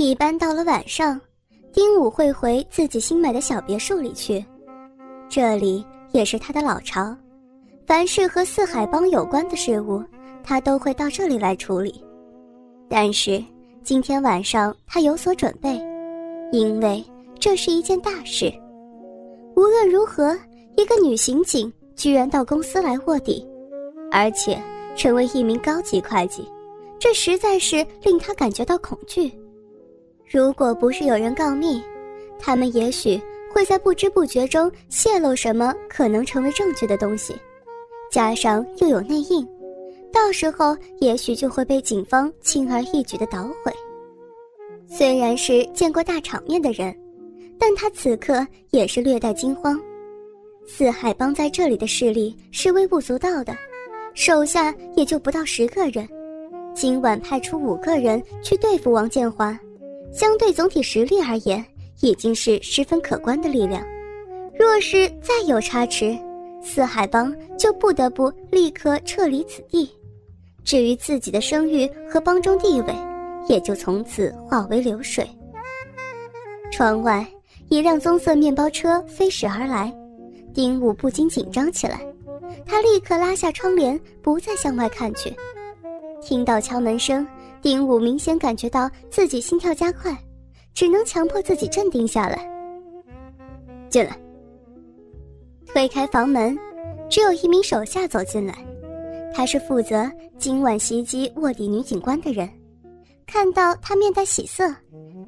一般到了晚上，丁武会回自己新买的小别墅里去，这里也是他的老巢，凡是和四海帮有关的事物，他都会到这里来处理。但是今天晚上他有所准备，因为这是一件大事。无论如何，一个女刑警居然到公司来卧底，而且成为一名高级会计，这实在是令他感觉到恐惧。如果不是有人告密，他们也许会在不知不觉中泄露什么可能成为证据的东西，加上又有内应，到时候也许就会被警方轻而易举的捣毁。虽然是见过大场面的人，但他此刻也是略带惊慌。四海帮在这里的势力是微不足道的，手下也就不到十个人，今晚派出五个人去对付王建华。相对总体实力而言，已经是十分可观的力量。若是再有差池，四海帮就不得不立刻撤离此地。至于自己的声誉和帮中地位，也就从此化为流水。窗外一辆棕色面包车飞驶而来，丁武不禁紧张起来。他立刻拉下窗帘，不再向外看去。听到敲门声。丁武明显感觉到自己心跳加快，只能强迫自己镇定下来。进来。推开房门，只有一名手下走进来，他是负责今晚袭击卧底女警官的人。看到他面带喜色，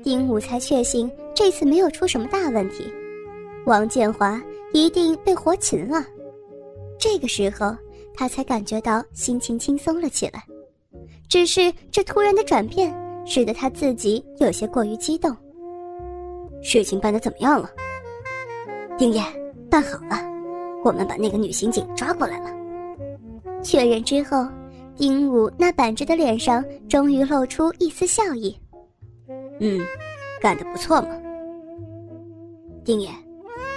丁武才确信这次没有出什么大问题。王建华一定被活擒了。这个时候，他才感觉到心情轻松了起来。只是这突然的转变，使得他自己有些过于激动。事情办得怎么样了？丁爷，办好了，我们把那个女刑警抓过来了。确认之后，丁武那板着的脸上终于露出一丝笑意。嗯，干得不错嘛。丁爷，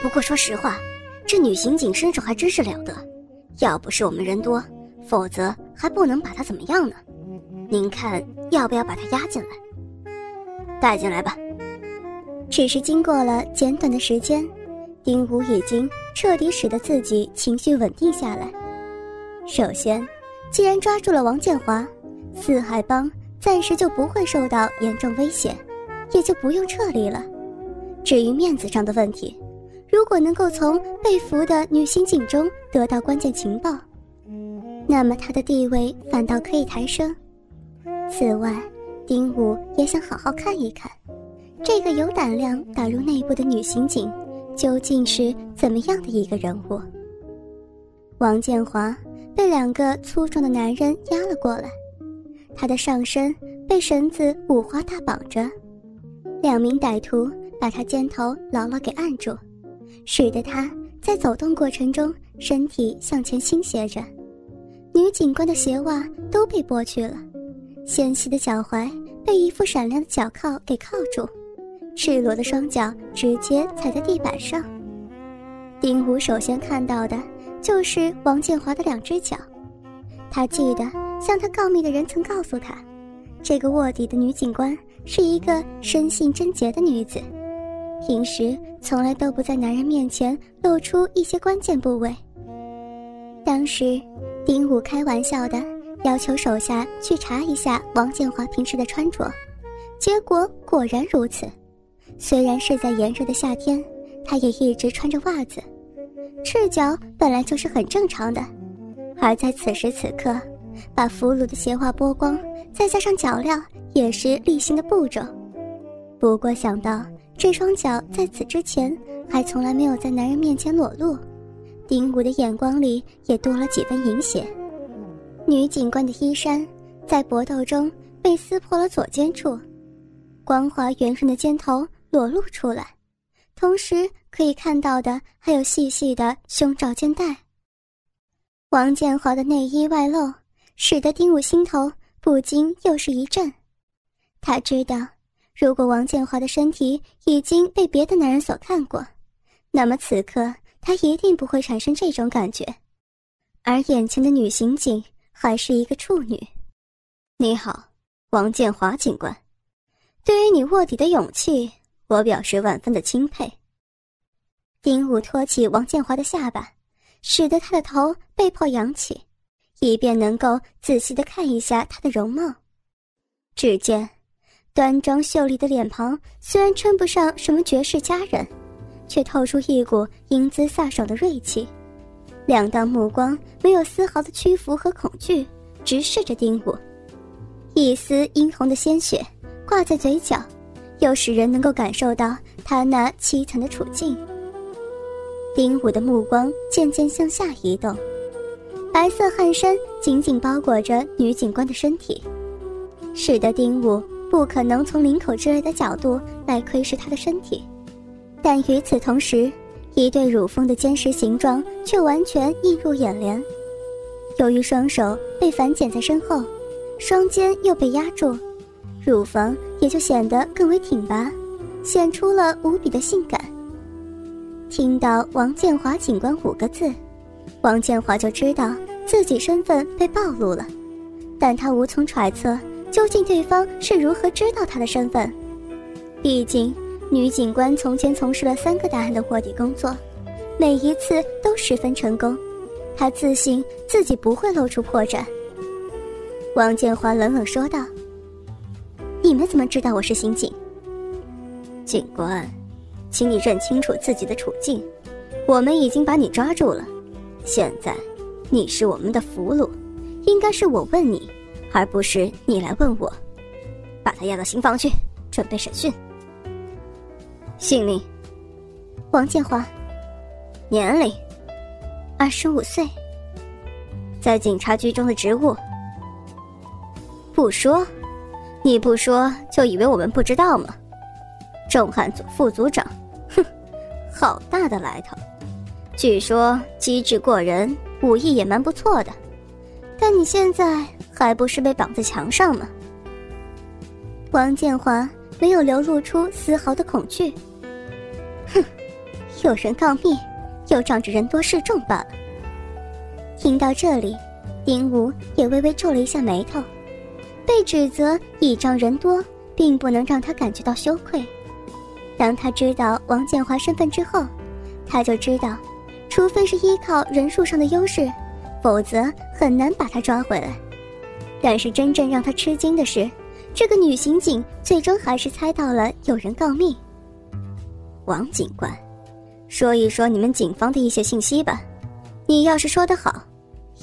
不过说实话，这女刑警身手还真是了得，要不是我们人多，否则还不能把她怎么样呢。您看，要不要把他押进来？带进来吧。只是经过了简短的时间，丁武已经彻底使得自己情绪稳定下来。首先，既然抓住了王建华，四海帮暂时就不会受到严重威胁，也就不用撤离了。至于面子上的问题，如果能够从被俘的女刑警中得到关键情报，那么他的地位反倒可以抬升。此外，丁武也想好好看一看，这个有胆量打入内部的女刑警究竟是怎么样的一个人物。王建华被两个粗壮的男人压了过来，他的上身被绳子五花大绑着，两名歹徒把他肩头牢牢给按住，使得他在走动过程中身体向前倾斜着，女警官的鞋袜都被剥去了。纤细的脚踝被一副闪亮的脚铐给铐住，赤裸的双脚直接踩在地板上。丁武首先看到的就是王建华的两只脚。他记得向他告密的人曾告诉他，这个卧底的女警官是一个生性贞洁的女子，平时从来都不在男人面前露出一些关键部位。当时，丁武开玩笑的。要求手下去查一下王建华平时的穿着，结果果然如此。虽然是在炎热的夏天，他也一直穿着袜子，赤脚本来就是很正常的。而在此时此刻，把俘虏的鞋袜剥光，再加上脚镣，也是例行的步骤。不过想到这双脚在此之前还从来没有在男人面前裸露，丁武的眼光里也多了几分淫邪。女警官的衣衫在搏斗中被撕破了左肩处，光滑圆润的肩头裸露出来，同时可以看到的还有细细的胸罩肩带。王建华的内衣外露，使得丁武心头不禁又是一震。他知道，如果王建华的身体已经被别的男人所看过，那么此刻他一定不会产生这种感觉，而眼前的女刑警。还是一个处女。你好，王建华警官。对于你卧底的勇气，我表示万分的钦佩。丁武托起王建华的下巴，使得他的头被迫扬起，以便能够仔细的看一下他的容貌。只见，端庄秀丽的脸庞虽然称不上什么绝世佳人，却透出一股英姿飒爽的锐气。两道目光没有丝毫的屈服和恐惧，直视着丁武。一丝殷红的鲜血挂在嘴角，又使人能够感受到他那凄惨的处境。丁武的目光渐渐向下移动，白色汗衫紧紧包裹着女警官的身体，使得丁武不可能从领口之类的角度来窥视她的身体。但与此同时，一对乳峰的坚实形状却完全映入眼帘。由于双手被反剪在身后，双肩又被压住，乳房也就显得更为挺拔，显出了无比的性感。听到王建华警官五个字，王建华就知道自己身份被暴露了，但他无从揣测究竟对方是如何知道他的身份，毕竟。女警官从前从事了三个大案的卧底工作，每一次都十分成功。她自信自己不会露出破绽。王建华冷冷说道：“你们怎么知道我是刑警？警官，请你认清楚自己的处境。我们已经把你抓住了，现在你是我们的俘虏，应该是我问你，而不是你来问我。把他押到刑房去，准备审讯。”姓名：王建华，年龄：二十五岁。在警察局中的职务，不说，你不说就以为我们不知道吗？重案组副组长，哼，好大的来头！据说机智过人，武艺也蛮不错的，但你现在还不是被绑在墙上吗？王建华。没有流露出丝毫的恐惧。有人告密，又仗着人多势众罢了。听到这里，丁武也微微皱了一下眉头。被指责倚仗人多，并不能让他感觉到羞愧。当他知道王建华身份之后，他就知道，除非是依靠人数上的优势，否则很难把他抓回来。但是真正让他吃惊的是。这个女刑警最终还是猜到了有人告密。王警官，说一说你们警方的一些信息吧。你要是说得好，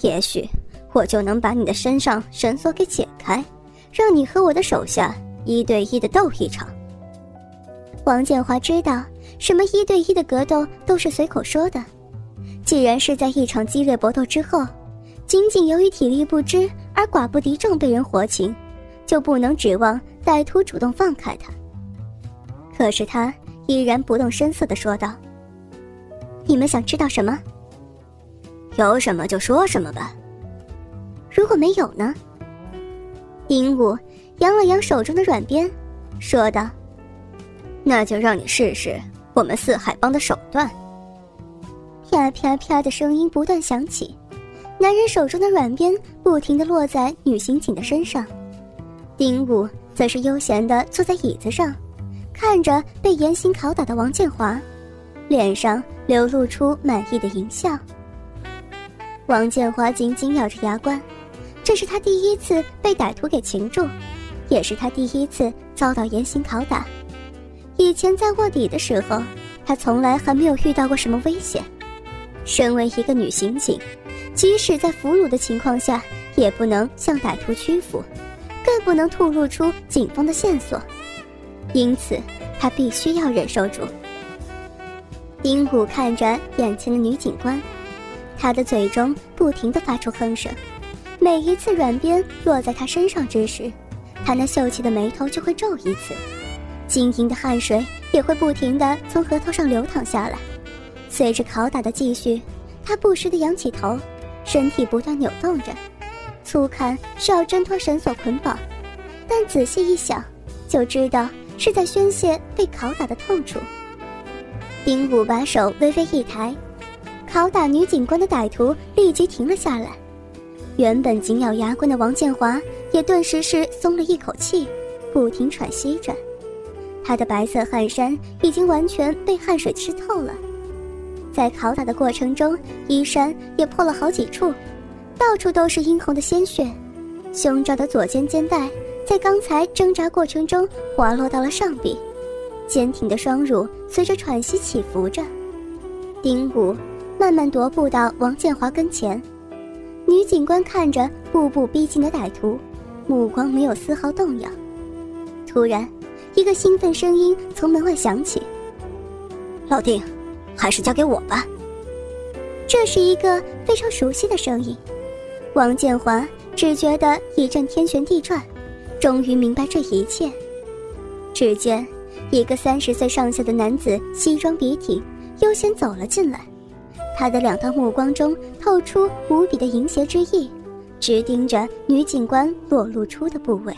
也许我就能把你的身上绳索给解开，让你和我的手下一对一的斗一场。王建华知道，什么一对一的格斗都是随口说的。既然是在一场激烈搏斗之后，仅仅由于体力不支而寡不敌众被人活擒。就不能指望歹徒主动放开他。可是他依然不动声色地说道：“你们想知道什么？有什么就说什么吧。如果没有呢？”鹦鹉扬了扬手中的软鞭，说道：“那就让你试试我们四海帮的手段。”啪啪啪的声音不断响起，男人手中的软鞭不停地落在女刑警的身上。丁武则是悠闲地坐在椅子上，看着被严刑拷打的王建华，脸上流露出满意的淫笑。王建华紧紧咬着牙关，这是他第一次被歹徒给擒住，也是他第一次遭到严刑拷打。以前在卧底的时候，他从来还没有遇到过什么危险。身为一个女刑警，即使在俘虏的情况下，也不能向歹徒屈服。更不能吐露出警方的线索，因此他必须要忍受住。丁武看着眼前的女警官，她的嘴中不停地发出哼声。每一次软鞭落在她身上之时，她那秀气的眉头就会皱一次，晶莹的汗水也会不停地从额头上流淌下来。随着拷打的继续，他不时地仰起头，身体不断扭动着。粗看是要挣脱绳索捆绑，但仔细一想，就知道是在宣泄被拷打的痛楚。丁武把手微微一抬，拷打女警官的歹徒立即停了下来。原本紧咬牙关的王建华也顿时是松了一口气，不停喘息着。他的白色汗衫已经完全被汗水湿透了，在拷打的过程中，衣衫也破了好几处，到处都是殷红的鲜血。胸罩的左肩肩带在刚才挣扎过程中滑落到了上臂，坚挺的双乳随着喘息起伏着。丁武慢慢踱步到王建华跟前，女警官看着步步逼近的歹徒，目光没有丝毫动摇。突然。一个兴奋声音从门外响起：“老丁，还是交给我吧。”这是一个非常熟悉的声音。王建华只觉得一阵天旋地转，终于明白这一切。只见一个三十岁上下的男子，西装笔挺，悠闲走了进来。他的两道目光中透出无比的淫邪之意，直盯着女警官裸露出的部位。